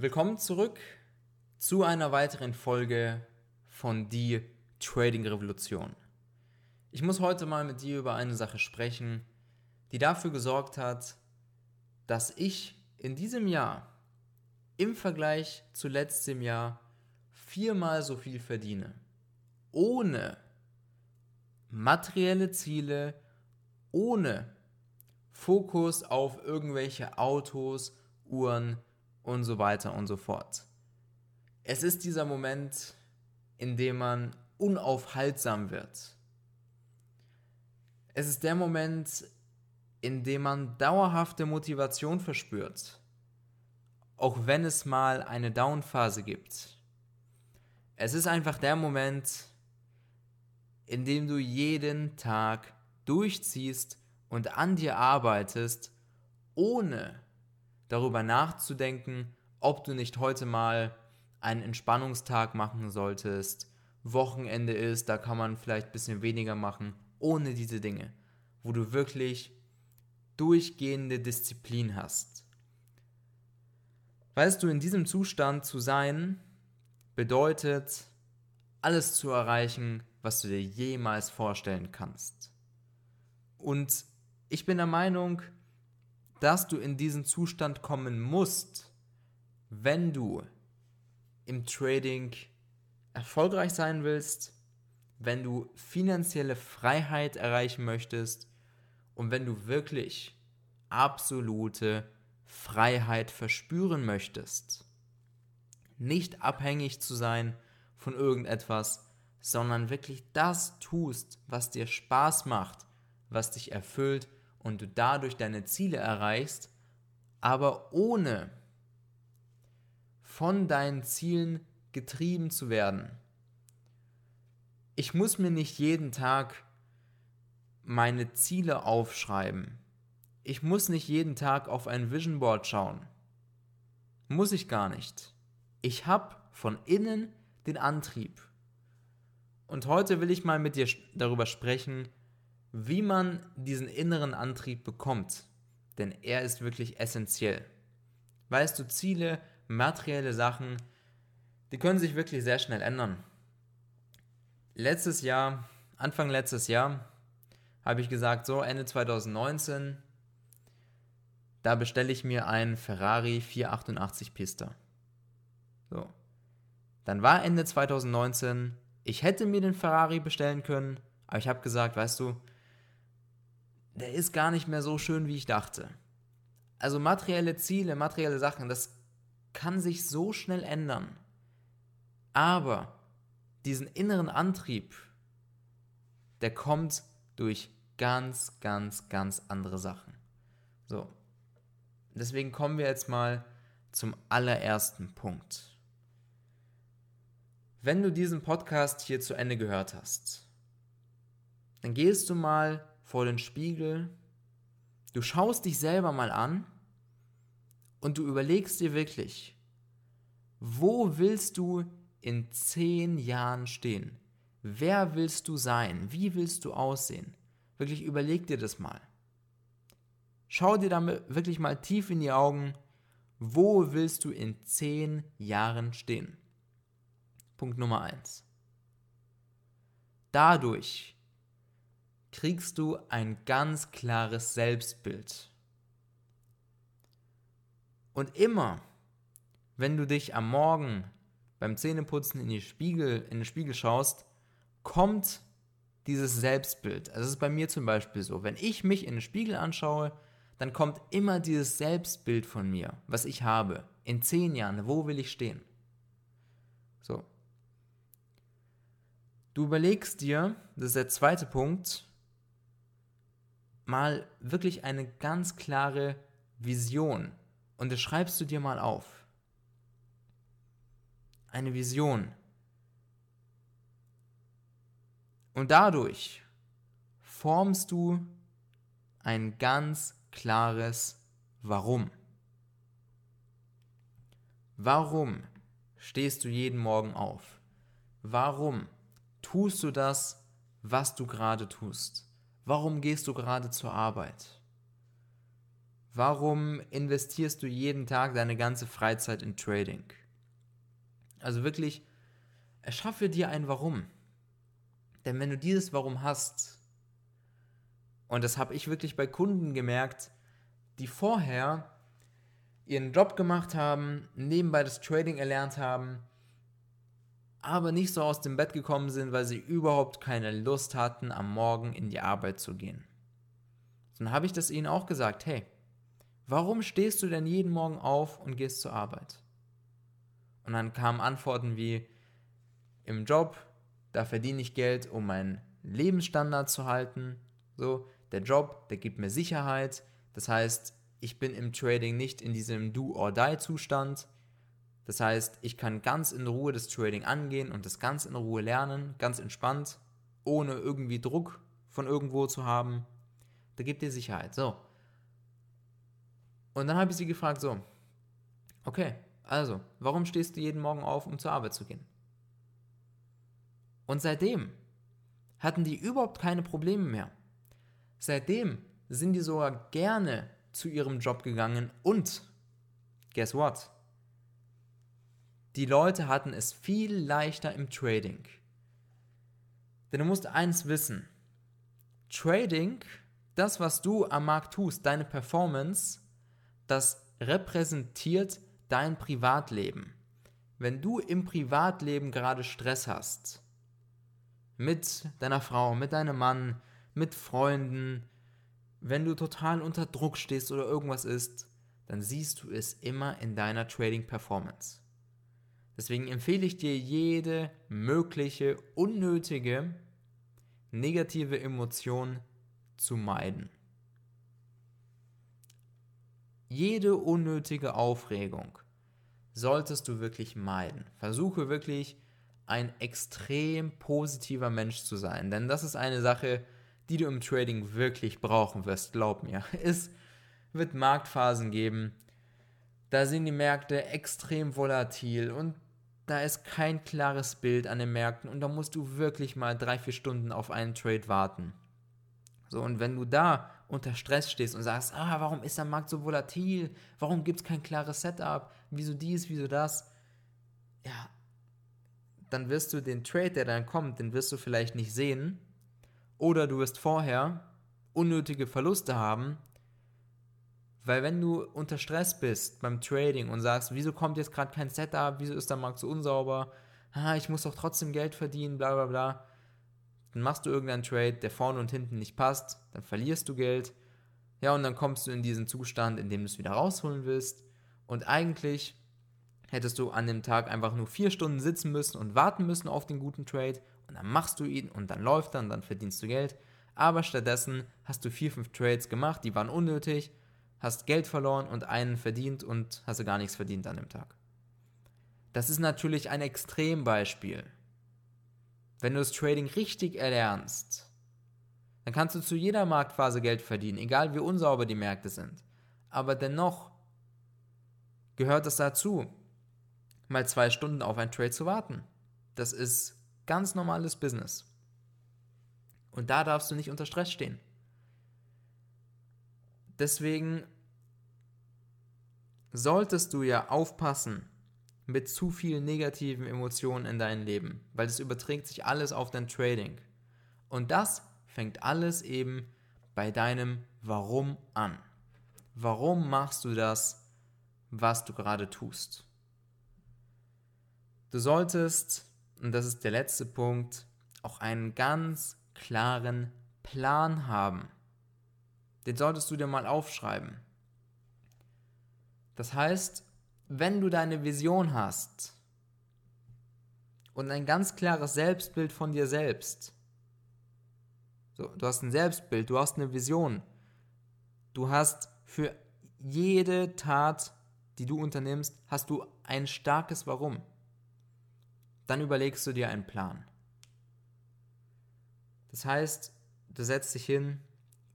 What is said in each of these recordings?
Willkommen zurück zu einer weiteren Folge von Die Trading Revolution. Ich muss heute mal mit dir über eine Sache sprechen, die dafür gesorgt hat, dass ich in diesem Jahr im Vergleich zu letztem Jahr viermal so viel verdiene. Ohne materielle Ziele, ohne Fokus auf irgendwelche Autos, Uhren und so weiter und so fort. Es ist dieser Moment, in dem man unaufhaltsam wird. Es ist der Moment, in dem man dauerhafte Motivation verspürt, auch wenn es mal eine Downphase gibt. Es ist einfach der Moment, in dem du jeden Tag durchziehst und an dir arbeitest, ohne darüber nachzudenken, ob du nicht heute mal einen Entspannungstag machen solltest, Wochenende ist, da kann man vielleicht ein bisschen weniger machen, ohne diese Dinge, wo du wirklich durchgehende Disziplin hast. Weißt du, in diesem Zustand zu sein, bedeutet, alles zu erreichen, was du dir jemals vorstellen kannst. Und ich bin der Meinung, dass du in diesen Zustand kommen musst, wenn du im Trading erfolgreich sein willst, wenn du finanzielle Freiheit erreichen möchtest und wenn du wirklich absolute Freiheit verspüren möchtest. Nicht abhängig zu sein von irgendetwas, sondern wirklich das tust, was dir Spaß macht, was dich erfüllt und du dadurch deine Ziele erreichst, aber ohne von deinen Zielen getrieben zu werden. Ich muss mir nicht jeden Tag meine Ziele aufschreiben. Ich muss nicht jeden Tag auf ein Vision Board schauen. Muss ich gar nicht. Ich habe von innen den Antrieb. Und heute will ich mal mit dir darüber sprechen, wie man diesen inneren Antrieb bekommt. Denn er ist wirklich essentiell. Weißt du, Ziele, materielle Sachen, die können sich wirklich sehr schnell ändern. Letztes Jahr, Anfang letztes Jahr, habe ich gesagt, so Ende 2019, da bestelle ich mir einen Ferrari 488 Pista. So. Dann war Ende 2019, ich hätte mir den Ferrari bestellen können, aber ich habe gesagt, weißt du, der ist gar nicht mehr so schön, wie ich dachte. Also materielle Ziele, materielle Sachen, das kann sich so schnell ändern. Aber diesen inneren Antrieb, der kommt durch ganz, ganz, ganz andere Sachen. So. Deswegen kommen wir jetzt mal zum allerersten Punkt. Wenn du diesen Podcast hier zu Ende gehört hast, dann gehst du mal vor den Spiegel, du schaust dich selber mal an und du überlegst dir wirklich, wo willst du in zehn Jahren stehen? Wer willst du sein? Wie willst du aussehen? Wirklich überleg dir das mal. Schau dir damit wirklich mal tief in die Augen, wo willst du in zehn Jahren stehen? Punkt Nummer eins. Dadurch kriegst du ein ganz klares Selbstbild. Und immer, wenn du dich am Morgen beim Zähneputzen in, die Spiegel, in den Spiegel schaust, kommt dieses Selbstbild. Also es ist bei mir zum Beispiel so, wenn ich mich in den Spiegel anschaue, dann kommt immer dieses Selbstbild von mir, was ich habe. In zehn Jahren, wo will ich stehen? So. Du überlegst dir, das ist der zweite Punkt, mal wirklich eine ganz klare Vision und das schreibst du dir mal auf eine Vision. Und dadurch formst du ein ganz klares Warum. Warum stehst du jeden Morgen auf? Warum tust du das, was du gerade tust? Warum gehst du gerade zur Arbeit? Warum investierst du jeden Tag deine ganze Freizeit in Trading? Also wirklich, erschaffe dir ein Warum. Denn wenn du dieses Warum hast, und das habe ich wirklich bei Kunden gemerkt, die vorher ihren Job gemacht haben, nebenbei das Trading erlernt haben, aber nicht so aus dem Bett gekommen sind, weil sie überhaupt keine Lust hatten, am Morgen in die Arbeit zu gehen. Dann habe ich das ihnen auch gesagt, hey, warum stehst du denn jeden Morgen auf und gehst zur Arbeit? Und dann kamen Antworten wie, im Job, da verdiene ich Geld, um meinen Lebensstandard zu halten. So, der Job, der gibt mir Sicherheit. Das heißt, ich bin im Trading nicht in diesem Do-or-Die-Zustand. Das heißt, ich kann ganz in Ruhe das Trading angehen und das ganz in Ruhe lernen, ganz entspannt, ohne irgendwie Druck von irgendwo zu haben. Da gibt dir Sicherheit. So. Und dann habe ich sie gefragt, so, okay, also, warum stehst du jeden Morgen auf, um zur Arbeit zu gehen? Und seitdem hatten die überhaupt keine Probleme mehr. Seitdem sind die sogar gerne zu ihrem Job gegangen und guess what? Die Leute hatten es viel leichter im Trading. Denn du musst eins wissen. Trading, das, was du am Markt tust, deine Performance, das repräsentiert dein Privatleben. Wenn du im Privatleben gerade Stress hast, mit deiner Frau, mit deinem Mann, mit Freunden, wenn du total unter Druck stehst oder irgendwas ist, dann siehst du es immer in deiner Trading Performance. Deswegen empfehle ich dir jede mögliche unnötige negative Emotion zu meiden. Jede unnötige Aufregung solltest du wirklich meiden. Versuche wirklich ein extrem positiver Mensch zu sein, denn das ist eine Sache, die du im Trading wirklich brauchen wirst, glaub mir. Es wird Marktphasen geben, da sind die Märkte extrem volatil und da ist kein klares Bild an den Märkten und da musst du wirklich mal drei, vier Stunden auf einen Trade warten. So, und wenn du da unter Stress stehst und sagst, ah, warum ist der Markt so volatil? Warum gibt es kein klares Setup? Wieso dies, wieso das? Ja, dann wirst du den Trade, der dann kommt, den wirst du vielleicht nicht sehen oder du wirst vorher unnötige Verluste haben, weil wenn du unter Stress bist beim Trading und sagst, wieso kommt jetzt gerade kein Setup, wieso ist der Markt so unsauber, ah, ich muss doch trotzdem Geld verdienen, bla bla bla, dann machst du irgendeinen Trade, der vorne und hinten nicht passt, dann verlierst du Geld, ja, und dann kommst du in diesen Zustand, in dem du es wieder rausholen willst. Und eigentlich hättest du an dem Tag einfach nur vier Stunden sitzen müssen und warten müssen auf den guten Trade. Und dann machst du ihn und dann läuft er und dann verdienst du Geld. Aber stattdessen hast du vier, fünf Trades gemacht, die waren unnötig, hast Geld verloren und einen verdient und hast du gar nichts verdient an dem Tag. Das ist natürlich ein Extrembeispiel. Wenn du das Trading richtig erlernst, dann kannst du zu jeder Marktphase Geld verdienen, egal wie unsauber die Märkte sind. Aber dennoch gehört es dazu, mal zwei Stunden auf ein Trade zu warten. Das ist Ganz normales Business. Und da darfst du nicht unter Stress stehen. Deswegen solltest du ja aufpassen mit zu vielen negativen Emotionen in deinem Leben, weil es überträgt sich alles auf dein Trading. Und das fängt alles eben bei deinem Warum an. Warum machst du das, was du gerade tust? Du solltest und das ist der letzte Punkt, auch einen ganz klaren Plan haben. Den solltest du dir mal aufschreiben. Das heißt, wenn du deine Vision hast und ein ganz klares Selbstbild von dir selbst, so, du hast ein Selbstbild, du hast eine Vision, du hast für jede Tat, die du unternimmst, hast du ein starkes Warum. Dann überlegst du dir einen Plan. Das heißt, du setzt dich hin,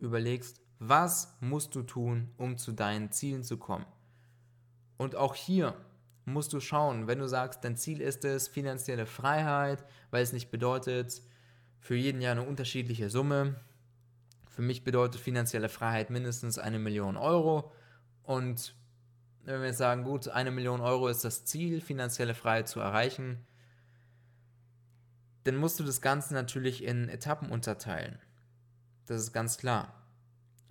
überlegst, was musst du tun, um zu deinen Zielen zu kommen. Und auch hier musst du schauen, wenn du sagst, dein Ziel ist es finanzielle Freiheit, weil es nicht bedeutet für jeden Jahr eine unterschiedliche Summe. Für mich bedeutet finanzielle Freiheit mindestens eine Million Euro Und wenn wir jetzt sagen, gut, eine Million Euro ist das Ziel, finanzielle Freiheit zu erreichen, dann musst du das Ganze natürlich in Etappen unterteilen. Das ist ganz klar.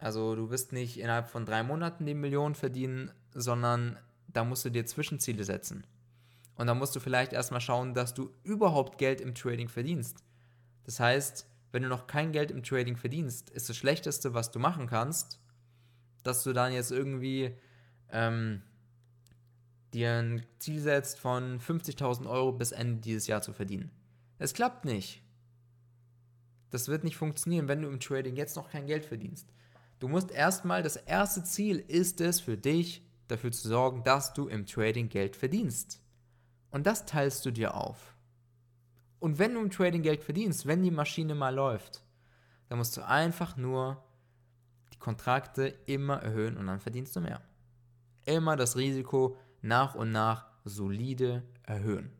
Also du wirst nicht innerhalb von drei Monaten die Million verdienen, sondern da musst du dir Zwischenziele setzen. Und da musst du vielleicht erstmal schauen, dass du überhaupt Geld im Trading verdienst. Das heißt, wenn du noch kein Geld im Trading verdienst, ist das Schlechteste, was du machen kannst, dass du dann jetzt irgendwie ähm, dir ein Ziel setzt von 50.000 Euro bis Ende dieses Jahr zu verdienen. Es klappt nicht. Das wird nicht funktionieren, wenn du im Trading jetzt noch kein Geld verdienst. Du musst erstmal, das erste Ziel ist es für dich, dafür zu sorgen, dass du im Trading Geld verdienst. Und das teilst du dir auf. Und wenn du im Trading Geld verdienst, wenn die Maschine mal läuft, dann musst du einfach nur die Kontrakte immer erhöhen und dann verdienst du mehr. Immer das Risiko nach und nach solide erhöhen.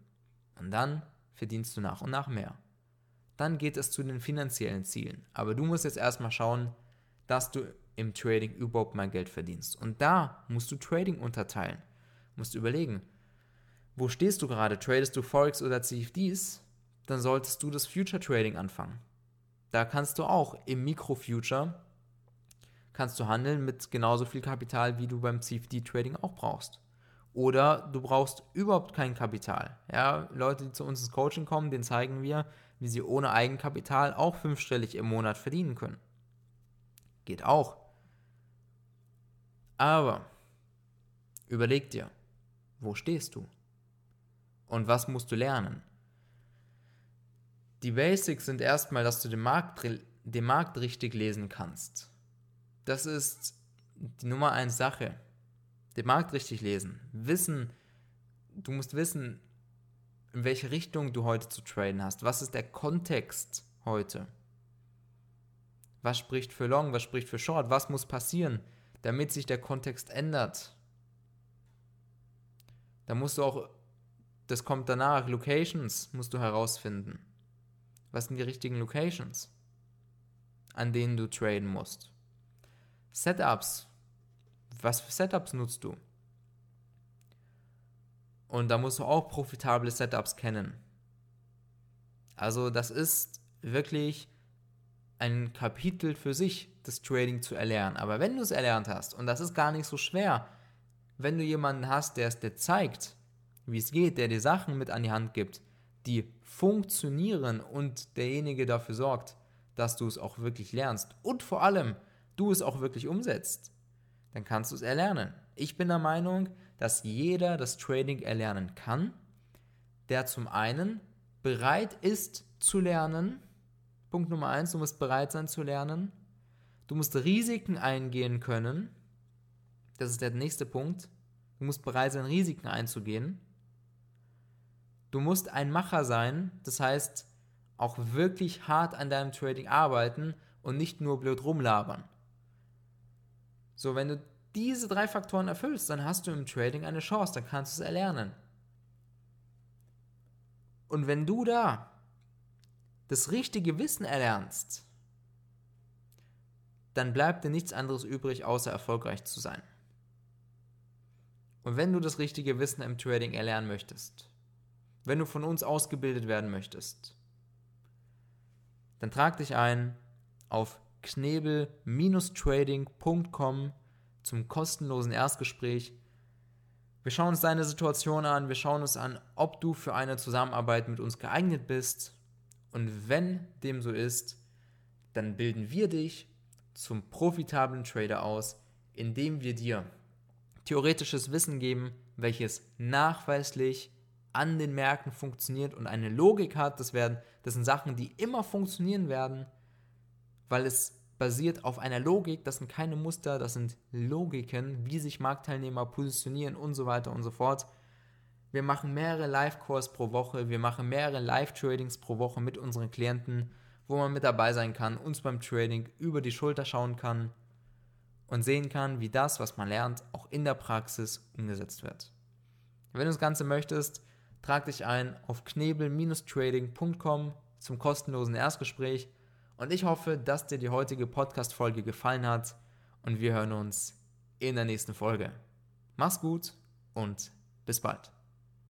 Und dann verdienst du nach und nach mehr. Dann geht es zu den finanziellen Zielen. Aber du musst jetzt erstmal schauen, dass du im Trading überhaupt mal Geld verdienst. Und da musst du Trading unterteilen. Du musst überlegen, wo stehst du gerade? Tradest du Forex oder CFDs? Dann solltest du das Future Trading anfangen. Da kannst du auch im Mikro-Future kannst du handeln mit genauso viel Kapital, wie du beim CFD Trading auch brauchst. Oder du brauchst überhaupt kein Kapital. Ja, Leute, die zu uns ins Coaching kommen, denen zeigen wir, wie sie ohne Eigenkapital auch fünfstellig im Monat verdienen können. Geht auch. Aber überleg dir, wo stehst du? Und was musst du lernen? Die Basics sind erstmal, dass du den Markt, den Markt richtig lesen kannst. Das ist die Nummer eins Sache den Markt richtig lesen, wissen, du musst wissen, in welche Richtung du heute zu traden hast. Was ist der Kontext heute? Was spricht für Long, was spricht für Short? Was muss passieren, damit sich der Kontext ändert? Da musst du auch, das kommt danach, Locations musst du herausfinden. Was sind die richtigen Locations, an denen du traden musst? Setups, was für Setups nutzt du? Und da musst du auch profitable Setups kennen. Also das ist wirklich ein Kapitel für sich, das Trading zu erlernen. Aber wenn du es erlernt hast, und das ist gar nicht so schwer, wenn du jemanden hast, der es dir zeigt, wie es geht, der dir Sachen mit an die Hand gibt, die funktionieren und derjenige dafür sorgt, dass du es auch wirklich lernst und vor allem du es auch wirklich umsetzt, dann kannst du es erlernen. Ich bin der Meinung, dass jeder das Trading erlernen kann, der zum einen bereit ist zu lernen. Punkt Nummer eins, du musst bereit sein zu lernen. Du musst Risiken eingehen können. Das ist der nächste Punkt. Du musst bereit sein, Risiken einzugehen. Du musst ein Macher sein, das heißt auch wirklich hart an deinem Trading arbeiten und nicht nur blöd rumlabern. So, wenn du diese drei Faktoren erfüllst, dann hast du im Trading eine Chance, dann kannst du es erlernen. Und wenn du da das richtige Wissen erlernst, dann bleibt dir nichts anderes übrig, außer erfolgreich zu sein. Und wenn du das richtige Wissen im Trading erlernen möchtest, wenn du von uns ausgebildet werden möchtest, dann trag dich ein auf knebel-trading.com zum kostenlosen Erstgespräch. Wir schauen uns deine Situation an, wir schauen uns an, ob du für eine Zusammenarbeit mit uns geeignet bist. Und wenn dem so ist, dann bilden wir dich zum profitablen Trader aus, indem wir dir theoretisches Wissen geben, welches nachweislich an den Märkten funktioniert und eine Logik hat. Das, werden, das sind Sachen, die immer funktionieren werden, weil es basiert auf einer Logik, das sind keine Muster, das sind Logiken, wie sich Marktteilnehmer positionieren und so weiter und so fort. Wir machen mehrere Live-Calls pro Woche, wir machen mehrere Live-Tradings pro Woche mit unseren Klienten, wo man mit dabei sein kann, uns beim Trading über die Schulter schauen kann und sehen kann, wie das, was man lernt, auch in der Praxis umgesetzt wird. Wenn du das Ganze möchtest, trag dich ein auf knebel-trading.com zum kostenlosen Erstgespräch und ich hoffe, dass dir die heutige Podcast-Folge gefallen hat und wir hören uns in der nächsten Folge. Mach's gut und bis bald.